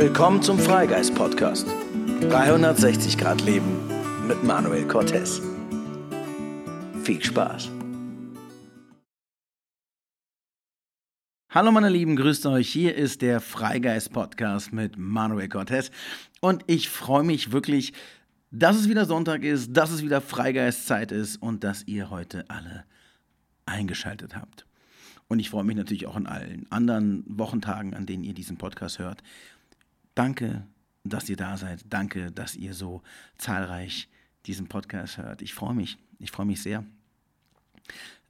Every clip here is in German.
Willkommen zum Freigeist Podcast. 360 Grad Leben mit Manuel Cortez. Viel Spaß. Hallo meine Lieben, grüßt euch. Hier ist der Freigeist Podcast mit Manuel Cortez und ich freue mich wirklich, dass es wieder Sonntag ist, dass es wieder Freigeistzeit ist und dass ihr heute alle eingeschaltet habt. Und ich freue mich natürlich auch an allen anderen Wochentagen, an denen ihr diesen Podcast hört. Danke, dass ihr da seid. Danke, dass ihr so zahlreich diesen Podcast hört. Ich freue mich. Ich freue mich sehr.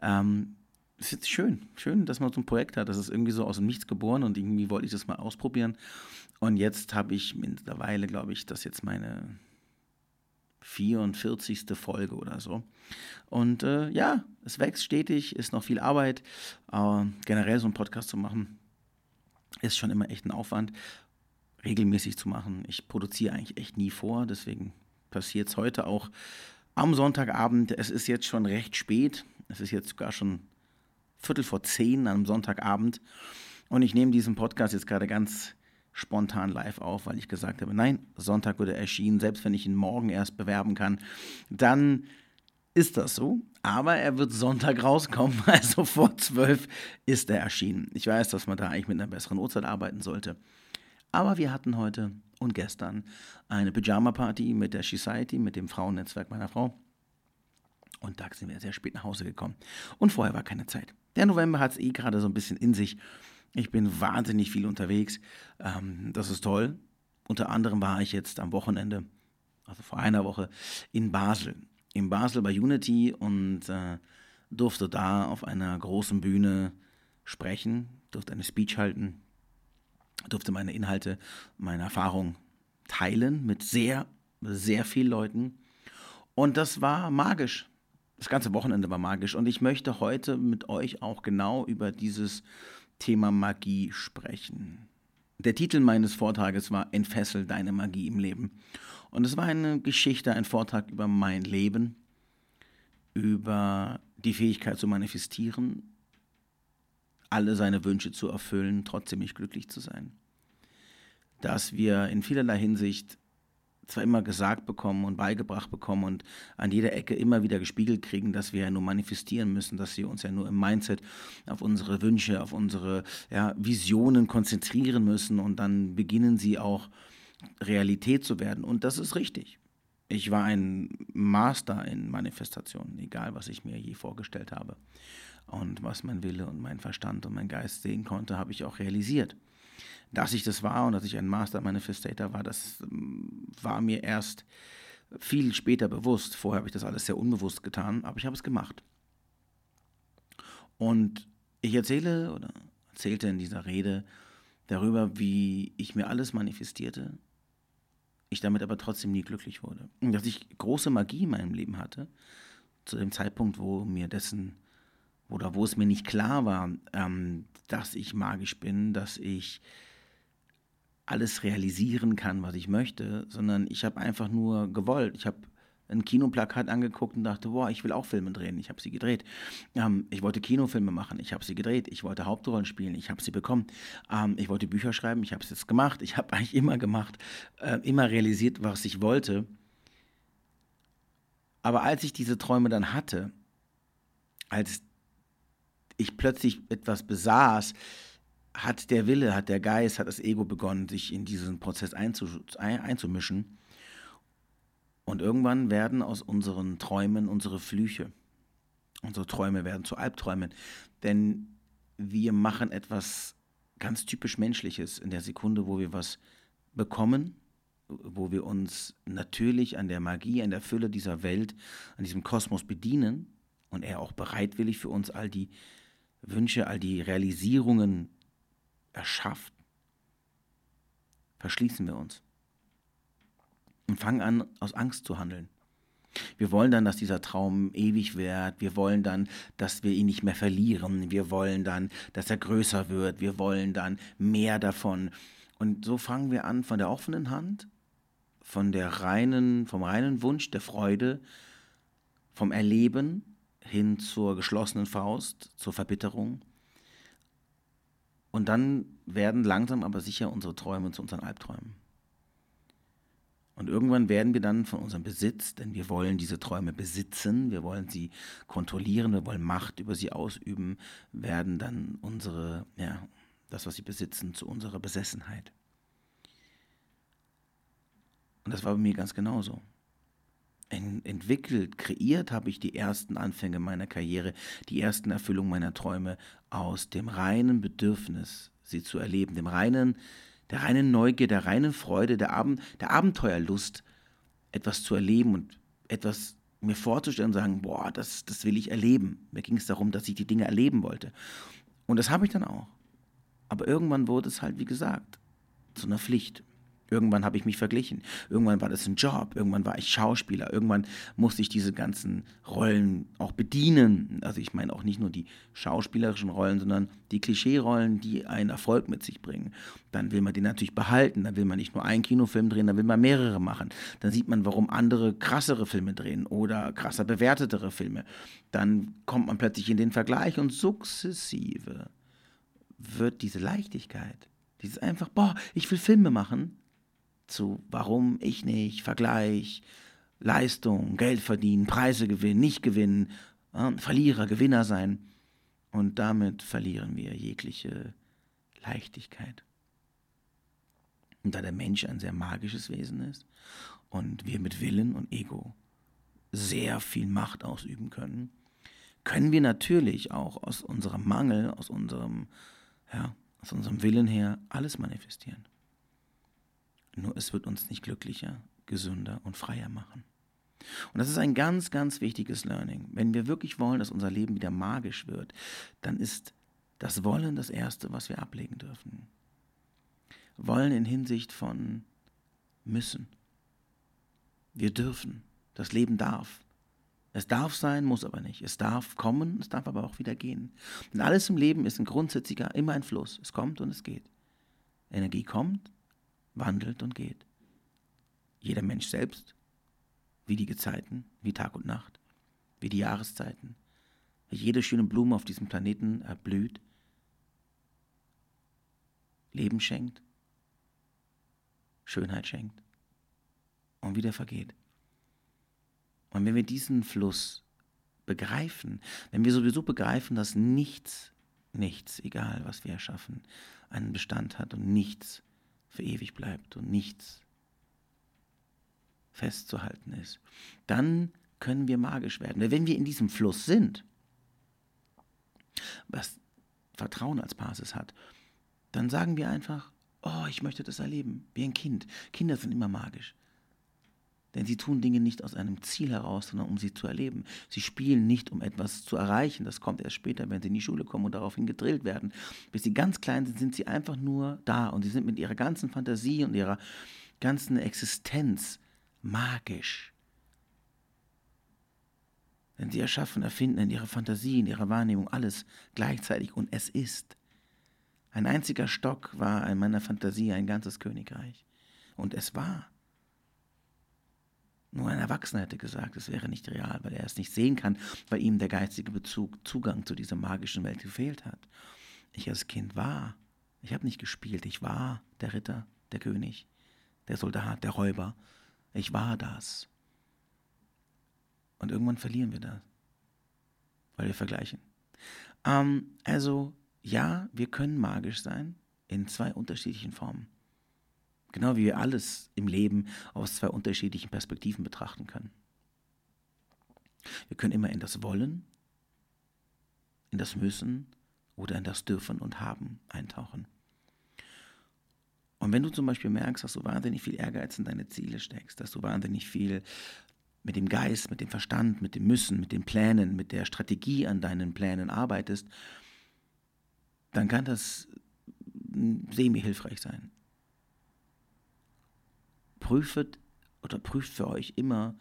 Ähm, es ist schön, schön, dass man so ein Projekt hat. Das ist irgendwie so aus dem Nichts geboren und irgendwie wollte ich das mal ausprobieren. Und jetzt habe ich mittlerweile, glaube ich, das jetzt meine 44. Folge oder so. Und äh, ja, es wächst stetig, ist noch viel Arbeit. Aber generell so einen Podcast zu machen, ist schon immer echt ein Aufwand, regelmäßig zu machen. Ich produziere eigentlich echt nie vor, deswegen passiert es heute auch am Sonntagabend. Es ist jetzt schon recht spät. Es ist jetzt sogar schon Viertel vor zehn am Sonntagabend. Und ich nehme diesen Podcast jetzt gerade ganz spontan live auf, weil ich gesagt habe, nein, Sonntag würde erschienen, selbst wenn ich ihn morgen erst bewerben kann, dann ist das so. Aber er wird Sonntag rauskommen, also vor zwölf ist er erschienen. Ich weiß, dass man da eigentlich mit einer besseren Uhrzeit arbeiten sollte. Aber wir hatten heute und gestern eine Pyjama-Party mit der Society, mit dem Frauennetzwerk meiner Frau. Und da sind wir sehr spät nach Hause gekommen. Und vorher war keine Zeit. Der November hat es eh gerade so ein bisschen in sich. Ich bin wahnsinnig viel unterwegs. Ähm, das ist toll. Unter anderem war ich jetzt am Wochenende, also vor einer Woche, in Basel. In Basel bei Unity und äh, durfte da auf einer großen Bühne sprechen, durfte eine Speech halten, durfte meine Inhalte, meine Erfahrung teilen mit sehr, sehr vielen Leuten. Und das war magisch. Das ganze Wochenende war magisch. Und ich möchte heute mit euch auch genau über dieses Thema Magie sprechen. Der Titel meines Vortrages war Entfessel deine Magie im Leben. Und es war eine Geschichte, ein Vortrag über mein Leben, über die Fähigkeit zu manifestieren, alle seine Wünsche zu erfüllen, trotzdem nicht glücklich zu sein. Dass wir in vielerlei Hinsicht zwar immer gesagt bekommen und beigebracht bekommen und an jeder Ecke immer wieder gespiegelt kriegen, dass wir ja nur manifestieren müssen, dass wir uns ja nur im Mindset auf unsere Wünsche, auf unsere ja, Visionen konzentrieren müssen und dann beginnen sie auch Realität zu werden. Und das ist richtig. Ich war ein Master in Manifestationen, egal was ich mir je vorgestellt habe. Und was mein Wille und mein Verstand und mein Geist sehen konnte, habe ich auch realisiert dass ich das war und dass ich ein Master Manifestator war, das ähm, war mir erst viel später bewusst. Vorher habe ich das alles sehr unbewusst getan, aber ich habe es gemacht. Und ich erzähle oder erzählte in dieser Rede darüber, wie ich mir alles manifestierte, ich damit aber trotzdem nie glücklich wurde. Und dass ich große Magie in meinem Leben hatte, zu dem Zeitpunkt, wo mir dessen, oder wo es mir nicht klar war, ähm, dass ich magisch bin, dass ich alles realisieren kann, was ich möchte, sondern ich habe einfach nur gewollt. Ich habe ein Kinoplakat angeguckt und dachte, boah, ich will auch Filme drehen. Ich habe sie gedreht. Ähm, ich wollte Kinofilme machen. Ich habe sie gedreht. Ich wollte Hauptrollen spielen. Ich habe sie bekommen. Ähm, ich wollte Bücher schreiben. Ich habe es jetzt gemacht. Ich habe eigentlich immer gemacht, äh, immer realisiert, was ich wollte. Aber als ich diese Träume dann hatte, als ich plötzlich etwas besaß, hat der Wille, hat der Geist, hat das Ego begonnen, sich in diesen Prozess einzumischen. Und irgendwann werden aus unseren Träumen unsere Flüche. Unsere Träume werden zu Albträumen. Denn wir machen etwas ganz typisch Menschliches in der Sekunde, wo wir was bekommen, wo wir uns natürlich an der Magie, an der Fülle dieser Welt, an diesem Kosmos bedienen und er auch bereitwillig für uns all die Wünsche, all die Realisierungen erschafft, verschließen wir uns und fangen an, aus Angst zu handeln. Wir wollen dann, dass dieser Traum ewig wird. Wir wollen dann, dass wir ihn nicht mehr verlieren. Wir wollen dann, dass er größer wird. Wir wollen dann mehr davon. Und so fangen wir an, von der offenen Hand, von der reinen, vom reinen Wunsch der Freude, vom Erleben hin zur geschlossenen Faust, zur Verbitterung, Und dann werden langsam aber sicher unsere Träume zu unseren Albträumen. Und irgendwann werden wir dann von unserem Besitz, denn wir wollen diese Träume besitzen, wir wollen sie kontrollieren, wir wollen Macht über sie ausüben, werden dann unsere, ja, das, was sie besitzen, zu unserer Besessenheit. Und das war bei mir ganz genauso. Entwickelt, kreiert habe ich die ersten Anfänge meiner Karriere, die ersten Erfüllungen meiner Träume aus dem reinen Bedürfnis, sie zu erleben, dem reinen der reinen Neugier, der reinen Freude, der, Abend, der Abenteuerlust, etwas zu erleben und etwas mir vorzustellen und sagen, boah, das, das will ich erleben. Mir ging es darum, dass ich die Dinge erleben wollte. Und das habe ich dann auch. Aber irgendwann wurde es halt, wie gesagt, zu einer Pflicht. Irgendwann habe ich mich verglichen. Irgendwann war das ein Job. Irgendwann war ich Schauspieler. Irgendwann musste ich diese ganzen Rollen auch bedienen. Also ich meine auch nicht nur die schauspielerischen Rollen, sondern die Klischee-Rollen, die einen Erfolg mit sich bringen. Dann will man den natürlich behalten. Dann will man nicht nur einen Kinofilm drehen, dann will man mehrere machen. Dann sieht man, warum andere krassere Filme drehen oder krasser bewertetere Filme. Dann kommt man plötzlich in den Vergleich und sukzessive wird diese Leichtigkeit, dieses einfach, boah, ich will Filme machen, zu warum ich nicht, Vergleich, Leistung, Geld verdienen, Preise gewinnen, nicht gewinnen, Verlierer, Gewinner sein. Und damit verlieren wir jegliche Leichtigkeit. Und da der Mensch ein sehr magisches Wesen ist und wir mit Willen und Ego sehr viel Macht ausüben können, können wir natürlich auch aus unserem Mangel, aus unserem, ja, aus unserem Willen her alles manifestieren. Nur es wird uns nicht glücklicher, gesünder und freier machen. Und das ist ein ganz, ganz wichtiges Learning. Wenn wir wirklich wollen, dass unser Leben wieder magisch wird, dann ist das Wollen das Erste, was wir ablegen dürfen. Wollen in Hinsicht von müssen. Wir dürfen. Das Leben darf. Es darf sein, muss aber nicht. Es darf kommen, es darf aber auch wieder gehen. Und alles im Leben ist ein grundsätzlicher, immer ein Fluss. Es kommt und es geht. Energie kommt, wandelt und geht. Jeder Mensch selbst, wie die Gezeiten, wie Tag und Nacht, wie die Jahreszeiten, wie jede schöne Blume auf diesem Planeten erblüht, Leben schenkt, Schönheit schenkt und wieder vergeht. Und wenn wir diesen Fluss begreifen, wenn wir sowieso begreifen, dass nichts, nichts, egal was wir erschaffen, einen Bestand hat und nichts für ewig bleibt und nichts festzuhalten ist, dann können wir magisch werden. Wenn wir in diesem Fluss sind, was Vertrauen als Basis hat, dann sagen wir einfach, oh, ich möchte das erleben, wie ein Kind. Kinder sind immer magisch. Denn sie tun Dinge nicht aus einem Ziel heraus, sondern um sie zu erleben. Sie spielen nicht, um etwas zu erreichen. Das kommt erst später, wenn sie in die Schule kommen und daraufhin gedrillt werden. Bis sie ganz klein sind, sind sie einfach nur da und sie sind mit ihrer ganzen Fantasie und ihrer ganzen Existenz magisch. Denn sie erschaffen, erfinden in ihrer Fantasie, in ihrer Wahrnehmung alles gleichzeitig und es ist. Ein einziger Stock war in meiner Fantasie ein ganzes Königreich. Und es war. Nur ein Erwachsener hätte gesagt, es wäre nicht real, weil er es nicht sehen kann, weil ihm der geistige Bezug, Zugang zu dieser magischen Welt gefehlt hat. Ich als Kind war. Ich habe nicht gespielt, ich war der Ritter, der König, der Soldat, der Räuber. Ich war das. Und irgendwann verlieren wir das, weil wir vergleichen. Ähm, also ja, wir können magisch sein in zwei unterschiedlichen Formen. Genau wie wir alles im Leben aus zwei unterschiedlichen Perspektiven betrachten können. Wir können immer in das Wollen, in das Müssen oder in das Dürfen und Haben eintauchen. Und wenn du zum Beispiel merkst, dass du wahnsinnig viel Ehrgeiz in deine Ziele steckst, dass du wahnsinnig viel mit dem Geist, mit dem Verstand, mit dem Müssen, mit den Plänen, mit der Strategie an deinen Plänen arbeitest, dann kann das semi-hilfreich sein prüft oder prüft für euch immer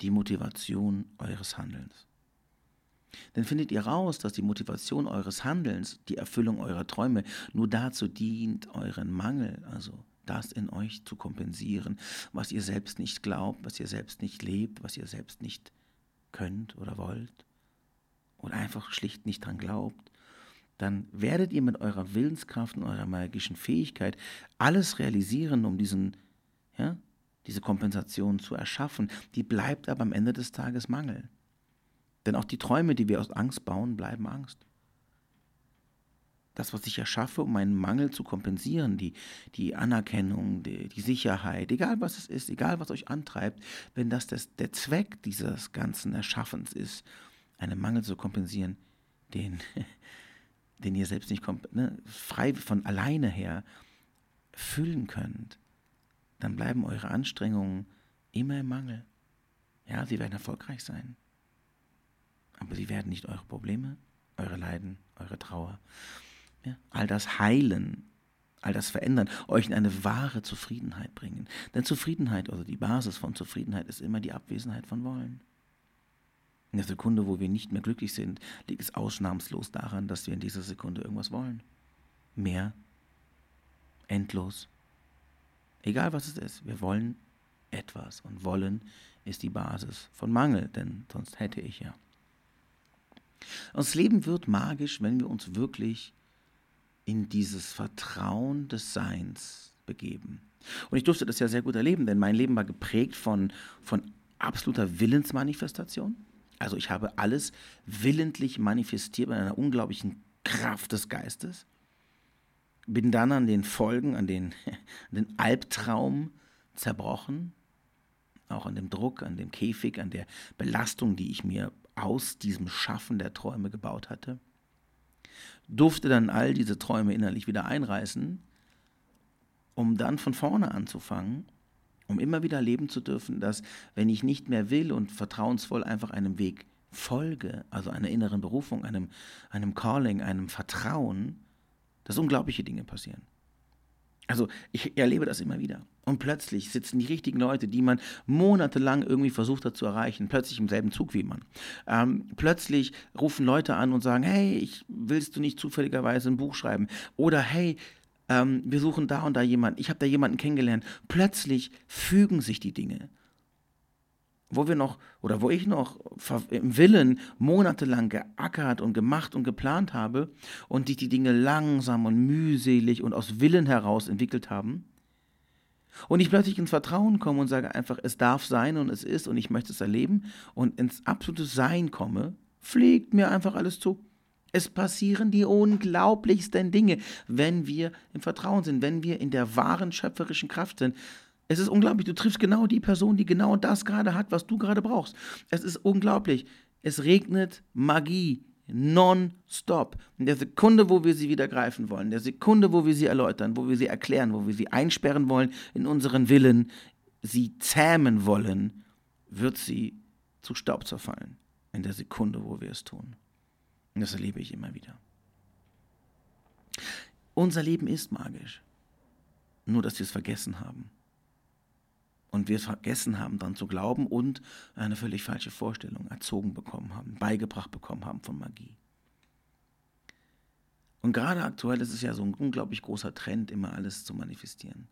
die Motivation eures Handelns. Denn findet ihr raus, dass die Motivation eures Handelns, die Erfüllung eurer Träume, nur dazu dient, euren Mangel, also das in euch zu kompensieren, was ihr selbst nicht glaubt, was ihr selbst nicht lebt, was ihr selbst nicht könnt oder wollt oder einfach schlicht nicht dran glaubt, dann werdet ihr mit eurer Willenskraft und eurer magischen Fähigkeit alles realisieren, um diesen, ja, diese Kompensation zu erschaffen. Die bleibt aber am Ende des Tages Mangel. Denn auch die Träume, die wir aus Angst bauen, bleiben Angst. Das, was ich erschaffe, um meinen Mangel zu kompensieren, die, die Anerkennung, die, die Sicherheit, egal was es ist, egal was euch antreibt, wenn das, das der Zweck dieses ganzen Erschaffens ist, einen Mangel zu kompensieren, den, den ihr selbst nicht ne, frei von alleine her füllen könnt, dann bleiben eure Anstrengungen immer im Mangel. Ja, sie werden erfolgreich sein. Aber sie werden nicht eure Probleme, eure Leiden, eure Trauer, ja, all das heilen, all das verändern, euch in eine wahre Zufriedenheit bringen. Denn Zufriedenheit, also die Basis von Zufriedenheit, ist immer die Abwesenheit von Wollen. In der Sekunde, wo wir nicht mehr glücklich sind, liegt es ausnahmslos daran, dass wir in dieser Sekunde irgendwas wollen. Mehr, endlos. Egal was es ist, wir wollen etwas. Und wollen ist die Basis von Mangel, denn sonst hätte ich ja. Das Leben wird magisch, wenn wir uns wirklich in dieses Vertrauen des Seins begeben. Und ich durfte das ja sehr gut erleben, denn mein Leben war geprägt von, von absoluter Willensmanifestation. Also ich habe alles willentlich manifestiert mit einer unglaublichen Kraft des Geistes. Bin dann an den Folgen, an den, an den Albtraum zerbrochen, auch an dem Druck, an dem Käfig, an der Belastung, die ich mir aus diesem Schaffen der Träume gebaut hatte. Durfte dann all diese Träume innerlich wieder einreißen, um dann von vorne anzufangen, um immer wieder leben zu dürfen, dass wenn ich nicht mehr will und vertrauensvoll einfach einem Weg folge, also einer inneren Berufung, einem, einem Calling, einem Vertrauen, dass unglaubliche Dinge passieren. Also ich erlebe das immer wieder. Und plötzlich sitzen die richtigen Leute, die man monatelang irgendwie versucht hat zu erreichen, plötzlich im selben Zug wie man. Ähm, plötzlich rufen Leute an und sagen, hey, ich, willst du nicht zufälligerweise ein Buch schreiben? Oder hey, ähm, wir suchen da und da jemanden, ich habe da jemanden kennengelernt. Plötzlich fügen sich die Dinge wo wir noch oder wo ich noch im Willen monatelang geackert und gemacht und geplant habe und die die Dinge langsam und mühselig und aus Willen heraus entwickelt haben. Und ich plötzlich ins Vertrauen komme und sage einfach, es darf sein und es ist und ich möchte es erleben und ins absolute Sein komme, fliegt mir einfach alles zu. Es passieren die unglaublichsten Dinge, wenn wir im Vertrauen sind, wenn wir in der wahren schöpferischen Kraft sind. Es ist unglaublich. Du triffst genau die Person, die genau das gerade hat, was du gerade brauchst. Es ist unglaublich. Es regnet Magie non-stop. In der Sekunde, wo wir sie wieder greifen wollen, in der Sekunde, wo wir sie erläutern, wo wir sie erklären, wo wir sie einsperren wollen in unseren Willen, sie zähmen wollen, wird sie zu Staub zerfallen. In der Sekunde, wo wir es tun. Und das erlebe ich immer wieder. Unser Leben ist magisch. Nur, dass wir es vergessen haben und wir vergessen haben, daran zu glauben und eine völlig falsche Vorstellung erzogen bekommen haben, beigebracht bekommen haben von Magie. Und gerade aktuell ist es ja so ein unglaublich großer Trend, immer alles zu manifestieren.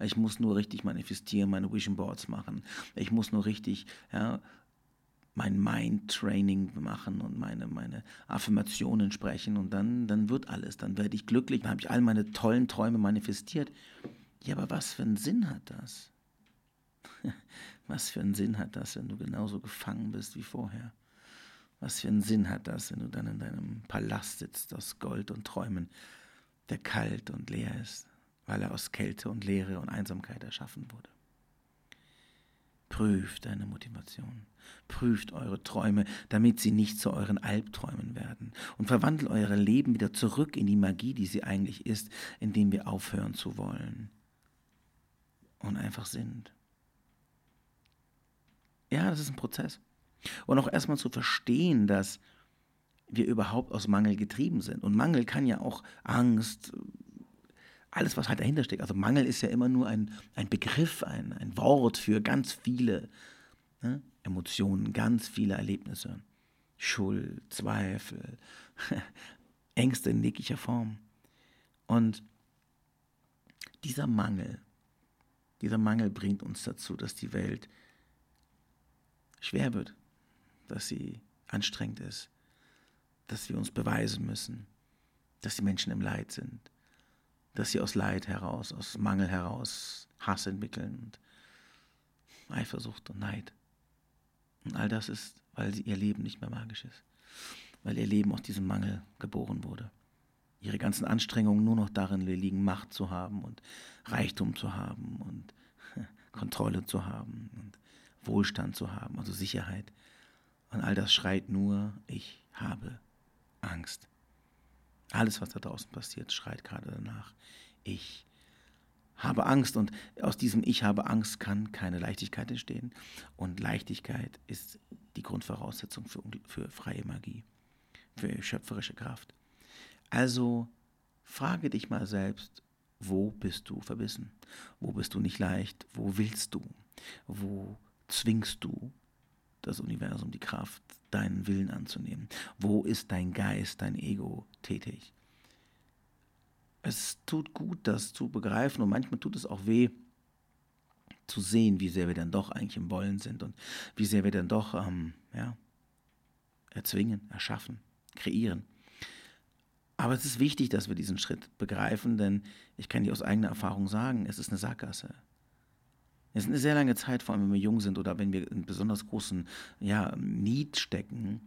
Ich muss nur richtig manifestieren, meine Vision Boards machen. Ich muss nur richtig ja, mein Mind-Training machen und meine, meine Affirmationen sprechen und dann, dann wird alles. Dann werde ich glücklich, dann habe ich all meine tollen Träume manifestiert. Ja, aber was für einen Sinn hat das? Was für einen Sinn hat das, wenn du genauso gefangen bist wie vorher? Was für einen Sinn hat das, wenn du dann in deinem Palast sitzt aus Gold und Träumen, der kalt und leer ist, weil er aus Kälte und Leere und Einsamkeit erschaffen wurde? Prüft deine Motivation, prüft eure Träume, damit sie nicht zu euren Albträumen werden und verwandelt euer Leben wieder zurück in die Magie, die sie eigentlich ist, indem wir aufhören zu wollen und einfach sind. Ja, das ist ein Prozess. Und auch erstmal zu verstehen, dass wir überhaupt aus Mangel getrieben sind. Und Mangel kann ja auch Angst, alles, was halt dahinter steckt. Also Mangel ist ja immer nur ein, ein Begriff, ein, ein Wort für ganz viele ne, Emotionen, ganz viele Erlebnisse. Schuld, Zweifel, Ängste in jeglicher Form. Und dieser Mangel, dieser Mangel bringt uns dazu, dass die Welt schwer wird, dass sie anstrengend ist, dass wir uns beweisen müssen, dass die Menschen im Leid sind, dass sie aus Leid heraus, aus Mangel heraus Hass entwickeln und Eifersucht und Neid. Und all das ist, weil ihr Leben nicht mehr magisch ist, weil ihr Leben aus diesem Mangel geboren wurde. Ihre ganzen Anstrengungen nur noch darin liegen, Macht zu haben und Reichtum zu haben und Kontrolle zu haben und Wohlstand zu haben, also Sicherheit. Und all das schreit nur, ich habe Angst. Alles, was da draußen passiert, schreit gerade danach. Ich habe Angst und aus diesem Ich habe Angst kann keine Leichtigkeit entstehen. Und Leichtigkeit ist die Grundvoraussetzung für, für freie Magie, für schöpferische Kraft. Also frage dich mal selbst, wo bist du verbissen? Wo bist du nicht leicht? Wo willst du? Wo zwingst du das Universum die Kraft, deinen Willen anzunehmen? Wo ist dein Geist, dein Ego tätig? Es tut gut, das zu begreifen und manchmal tut es auch weh, zu sehen, wie sehr wir dann doch eigentlich im Wollen sind und wie sehr wir dann doch ähm, ja, erzwingen, erschaffen, kreieren. Aber es ist wichtig, dass wir diesen Schritt begreifen, denn ich kann dir aus eigener Erfahrung sagen, es ist eine Sackgasse. Es ist eine sehr lange Zeit, vor allem wenn wir jung sind oder wenn wir in besonders großen ja, Need stecken,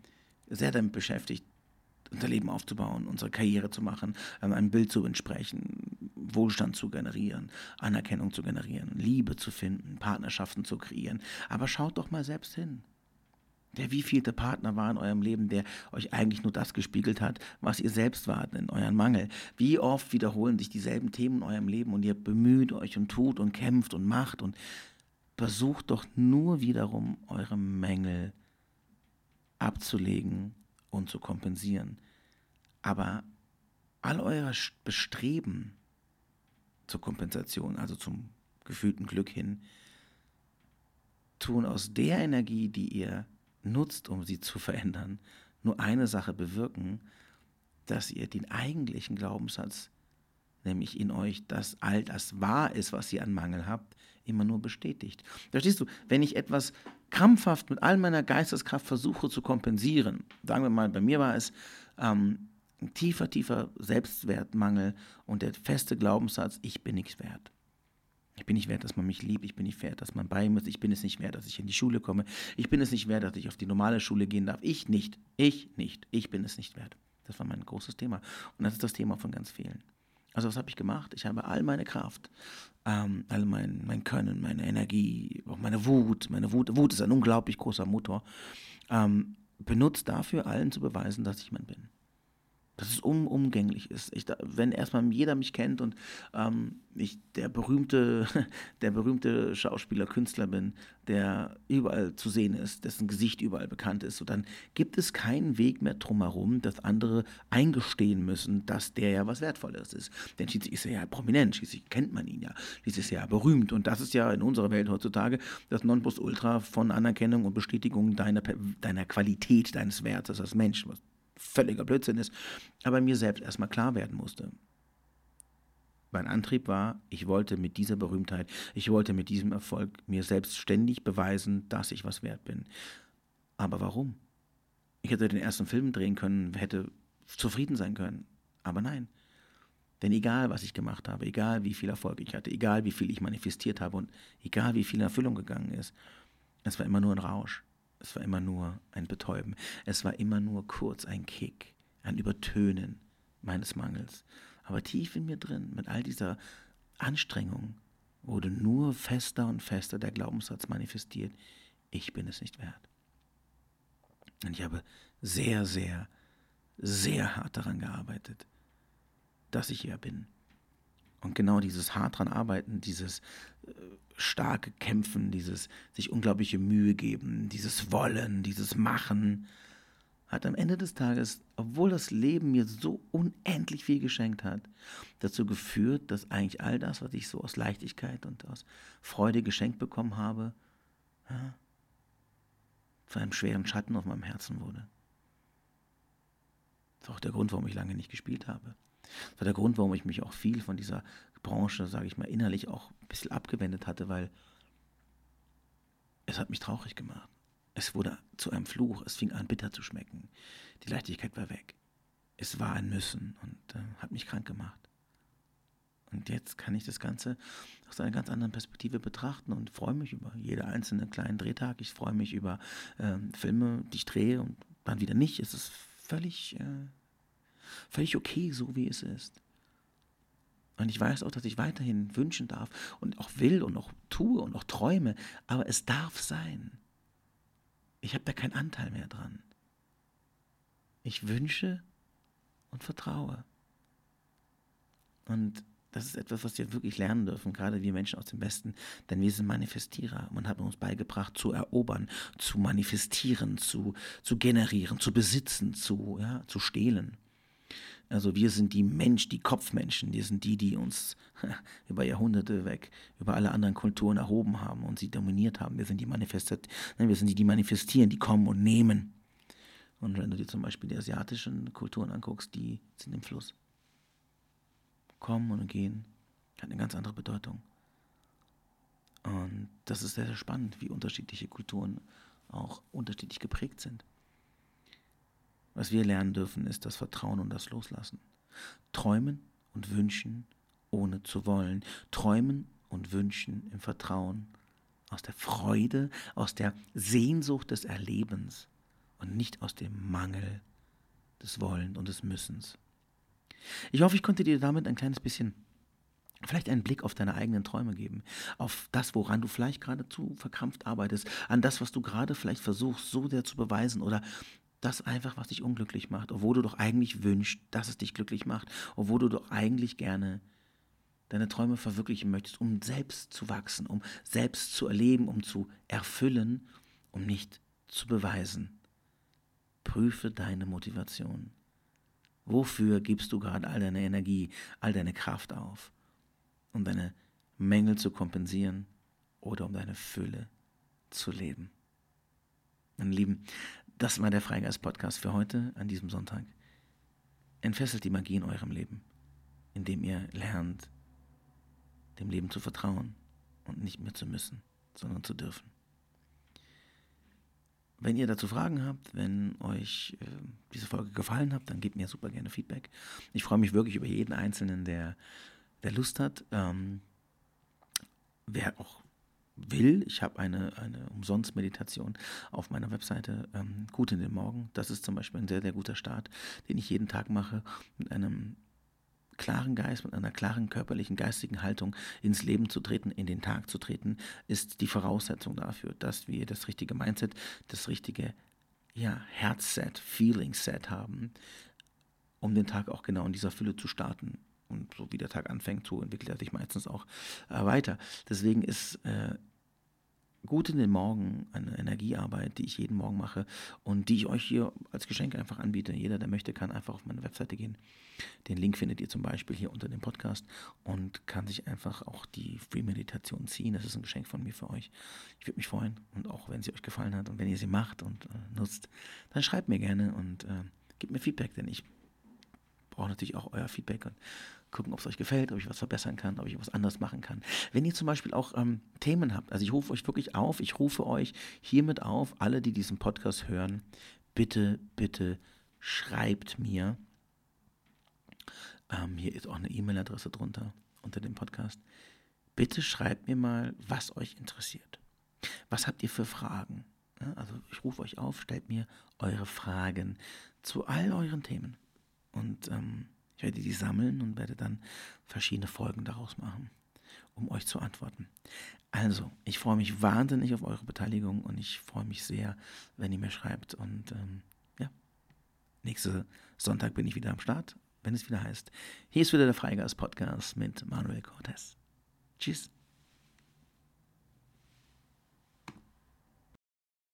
sehr damit beschäftigt, unser Leben aufzubauen, unsere Karriere zu machen, ähm, ein Bild zu entsprechen, Wohlstand zu generieren, Anerkennung zu generieren, Liebe zu finden, Partnerschaften zu kreieren. Aber schaut doch mal selbst hin. Der wievielte Partner war in eurem Leben, der euch eigentlich nur das gespiegelt hat, was ihr selbst wart, in euren Mangel? Wie oft wiederholen sich dieselben Themen in eurem Leben und ihr bemüht euch und tut und kämpft und macht und versucht doch nur wiederum eure Mängel abzulegen und zu kompensieren. Aber all euer Bestreben zur Kompensation, also zum gefühlten Glück hin, tun aus der Energie, die ihr nutzt, um sie zu verändern, nur eine Sache bewirken, dass ihr den eigentlichen Glaubenssatz, nämlich in euch, dass all das wahr ist, was ihr an Mangel habt, immer nur bestätigt. Verstehst du, wenn ich etwas krampfhaft mit all meiner Geisteskraft versuche zu kompensieren, sagen wir mal, bei mir war es ähm, ein tiefer, tiefer Selbstwertmangel und der feste Glaubenssatz, ich bin nichts wert. Ich bin nicht wert, dass man mich liebt. Ich bin nicht wert, dass man bei mir ist. Ich bin es nicht wert, dass ich in die Schule komme. Ich bin es nicht wert, dass ich auf die normale Schule gehen darf. Ich nicht. Ich nicht. Ich bin es nicht wert. Das war mein großes Thema. Und das ist das Thema von ganz vielen. Also was habe ich gemacht? Ich habe all meine Kraft, ähm, all mein, mein Können, meine Energie, auch meine Wut, meine Wut, Wut ist ein unglaublich großer Motor, ähm, benutzt dafür, allen zu beweisen, dass ich man bin dass es unumgänglich ist. Ich, wenn erstmal jeder mich kennt und ähm, ich der berühmte, der berühmte Schauspieler, Künstler bin, der überall zu sehen ist, dessen Gesicht überall bekannt ist, so dann gibt es keinen Weg mehr drumherum, dass andere eingestehen müssen, dass der ja was Wertvolles ist. Denn schließlich ist er ja prominent, schließlich kennt man ihn ja, schließlich ist er ja berühmt und das ist ja in unserer Welt heutzutage das Nonplusultra von Anerkennung und Bestätigung deiner, deiner Qualität, deines Wertes als Mensch, was völliger Blödsinn ist, aber mir selbst erstmal klar werden musste. Mein Antrieb war, ich wollte mit dieser Berühmtheit, ich wollte mit diesem Erfolg mir selbst ständig beweisen, dass ich was wert bin. Aber warum? Ich hätte den ersten Film drehen können, hätte zufrieden sein können. Aber nein. Denn egal, was ich gemacht habe, egal wie viel Erfolg ich hatte, egal wie viel ich manifestiert habe und egal wie viel Erfüllung gegangen ist, es war immer nur ein Rausch. Es war immer nur ein Betäuben. Es war immer nur kurz ein Kick, ein Übertönen meines Mangels. Aber tief in mir drin, mit all dieser Anstrengung, wurde nur fester und fester der Glaubenssatz manifestiert, ich bin es nicht wert. Und ich habe sehr, sehr, sehr hart daran gearbeitet, dass ich hier bin. Und genau dieses hart dran arbeiten, dieses äh, starke Kämpfen, dieses sich unglaubliche Mühe geben, dieses Wollen, dieses Machen, hat am Ende des Tages, obwohl das Leben mir so unendlich viel geschenkt hat, dazu geführt, dass eigentlich all das, was ich so aus Leichtigkeit und aus Freude geschenkt bekommen habe, ja, zu einem schweren Schatten auf meinem Herzen wurde. Das ist auch der Grund, warum ich lange nicht gespielt habe. Das war der Grund, warum ich mich auch viel von dieser Branche, sage ich mal, innerlich auch ein bisschen abgewendet hatte, weil es hat mich traurig gemacht. Es wurde zu einem Fluch, es fing an bitter zu schmecken. Die Leichtigkeit war weg. es war ein Müssen und äh, hat mich krank gemacht. Und jetzt kann ich das Ganze aus einer ganz anderen Perspektive betrachten und freue mich über jeden einzelnen kleinen Drehtag. Ich freue mich über äh, Filme, die ich drehe und dann wieder nicht. Es ist völlig, äh, völlig okay, so wie es ist. Und ich weiß auch, dass ich weiterhin wünschen darf und auch will und auch tue und auch träume, aber es darf sein. Ich habe da keinen Anteil mehr dran. Ich wünsche und vertraue. Und das ist etwas, was wir wirklich lernen dürfen, gerade wir Menschen aus dem Westen, denn wir sind Manifestierer. Man hat uns beigebracht, zu erobern, zu manifestieren, zu, zu generieren, zu besitzen, zu, ja, zu stehlen. Also wir sind die Mensch, die Kopfmenschen, wir sind die, die uns über Jahrhunderte weg, über alle anderen Kulturen erhoben haben und sie dominiert haben. Wir sind die Manifestat, wir sind die, die manifestieren, die kommen und nehmen. Und wenn du dir zum Beispiel die asiatischen Kulturen anguckst, die sind im Fluss kommen und gehen hat eine ganz andere Bedeutung. Und das ist sehr, sehr spannend, wie unterschiedliche Kulturen auch unterschiedlich geprägt sind. Was wir lernen dürfen, ist das Vertrauen und das Loslassen. Träumen und wünschen, ohne zu wollen. Träumen und wünschen im Vertrauen, aus der Freude, aus der Sehnsucht des Erlebens und nicht aus dem Mangel des Wollen und des Müssens. Ich hoffe, ich konnte dir damit ein kleines bisschen vielleicht einen Blick auf deine eigenen Träume geben, auf das, woran du vielleicht gerade zu verkrampft arbeitest, an das, was du gerade vielleicht versuchst, so sehr zu beweisen oder das einfach, was dich unglücklich macht, obwohl du doch eigentlich wünschst, dass es dich glücklich macht, obwohl du doch eigentlich gerne deine Träume verwirklichen möchtest, um selbst zu wachsen, um selbst zu erleben, um zu erfüllen, um nicht zu beweisen. Prüfe deine Motivation. Wofür gibst du gerade all deine Energie, all deine Kraft auf? Um deine Mängel zu kompensieren oder um deine Fülle zu leben? Meine Lieben, das war der Freigeist-Podcast für heute an diesem Sonntag. Entfesselt die Magie in eurem Leben, indem ihr lernt, dem Leben zu vertrauen und nicht mehr zu müssen, sondern zu dürfen. Wenn ihr dazu Fragen habt, wenn euch äh, diese Folge gefallen hat, dann gebt mir super gerne Feedback. Ich freue mich wirklich über jeden Einzelnen, der, der Lust hat. Ähm, wer auch will, ich habe eine, eine Umsonst-Meditation auf meiner Webseite ähm, Gut in den Morgen. Das ist zum Beispiel ein sehr, sehr guter Start, den ich jeden Tag mache mit einem klaren Geist, mit einer klaren körperlichen, geistigen Haltung ins Leben zu treten, in den Tag zu treten, ist die Voraussetzung dafür, dass wir das richtige Mindset, das richtige ja, Herzset, Feeling-Set haben, um den Tag auch genau in dieser Fülle zu starten. Und so wie der Tag anfängt, so entwickelt er sich meistens auch äh, weiter. Deswegen ist äh, gut in den Morgen eine Energiearbeit, die ich jeden Morgen mache und die ich euch hier als Geschenk einfach anbiete. Jeder, der möchte, kann einfach auf meine Webseite gehen. Den Link findet ihr zum Beispiel hier unter dem Podcast und kann sich einfach auch die Free-Meditation ziehen. Das ist ein Geschenk von mir für euch. Ich würde mich freuen und auch wenn sie euch gefallen hat und wenn ihr sie macht und äh, nutzt, dann schreibt mir gerne und äh, gebt mir Feedback, denn ich brauche natürlich auch euer Feedback und gucken, ob es euch gefällt, ob ich was verbessern kann, ob ich was anders machen kann. Wenn ihr zum Beispiel auch ähm, Themen habt, also ich rufe euch wirklich auf, ich rufe euch hiermit auf, alle, die diesen Podcast hören, bitte, bitte schreibt mir. Ähm, hier ist auch eine E-Mail-Adresse drunter unter dem Podcast. Bitte schreibt mir mal, was euch interessiert. Was habt ihr für Fragen? Also ich rufe euch auf, stellt mir eure Fragen zu all euren Themen. Und ähm, ich werde die sammeln und werde dann verschiedene Folgen daraus machen, um euch zu antworten. Also, ich freue mich wahnsinnig auf eure Beteiligung und ich freue mich sehr, wenn ihr mir schreibt. Und ähm, ja, nächsten Sonntag bin ich wieder am Start, wenn es wieder heißt, hier ist wieder der Freigeist Podcast mit Manuel Cortez. Tschüss.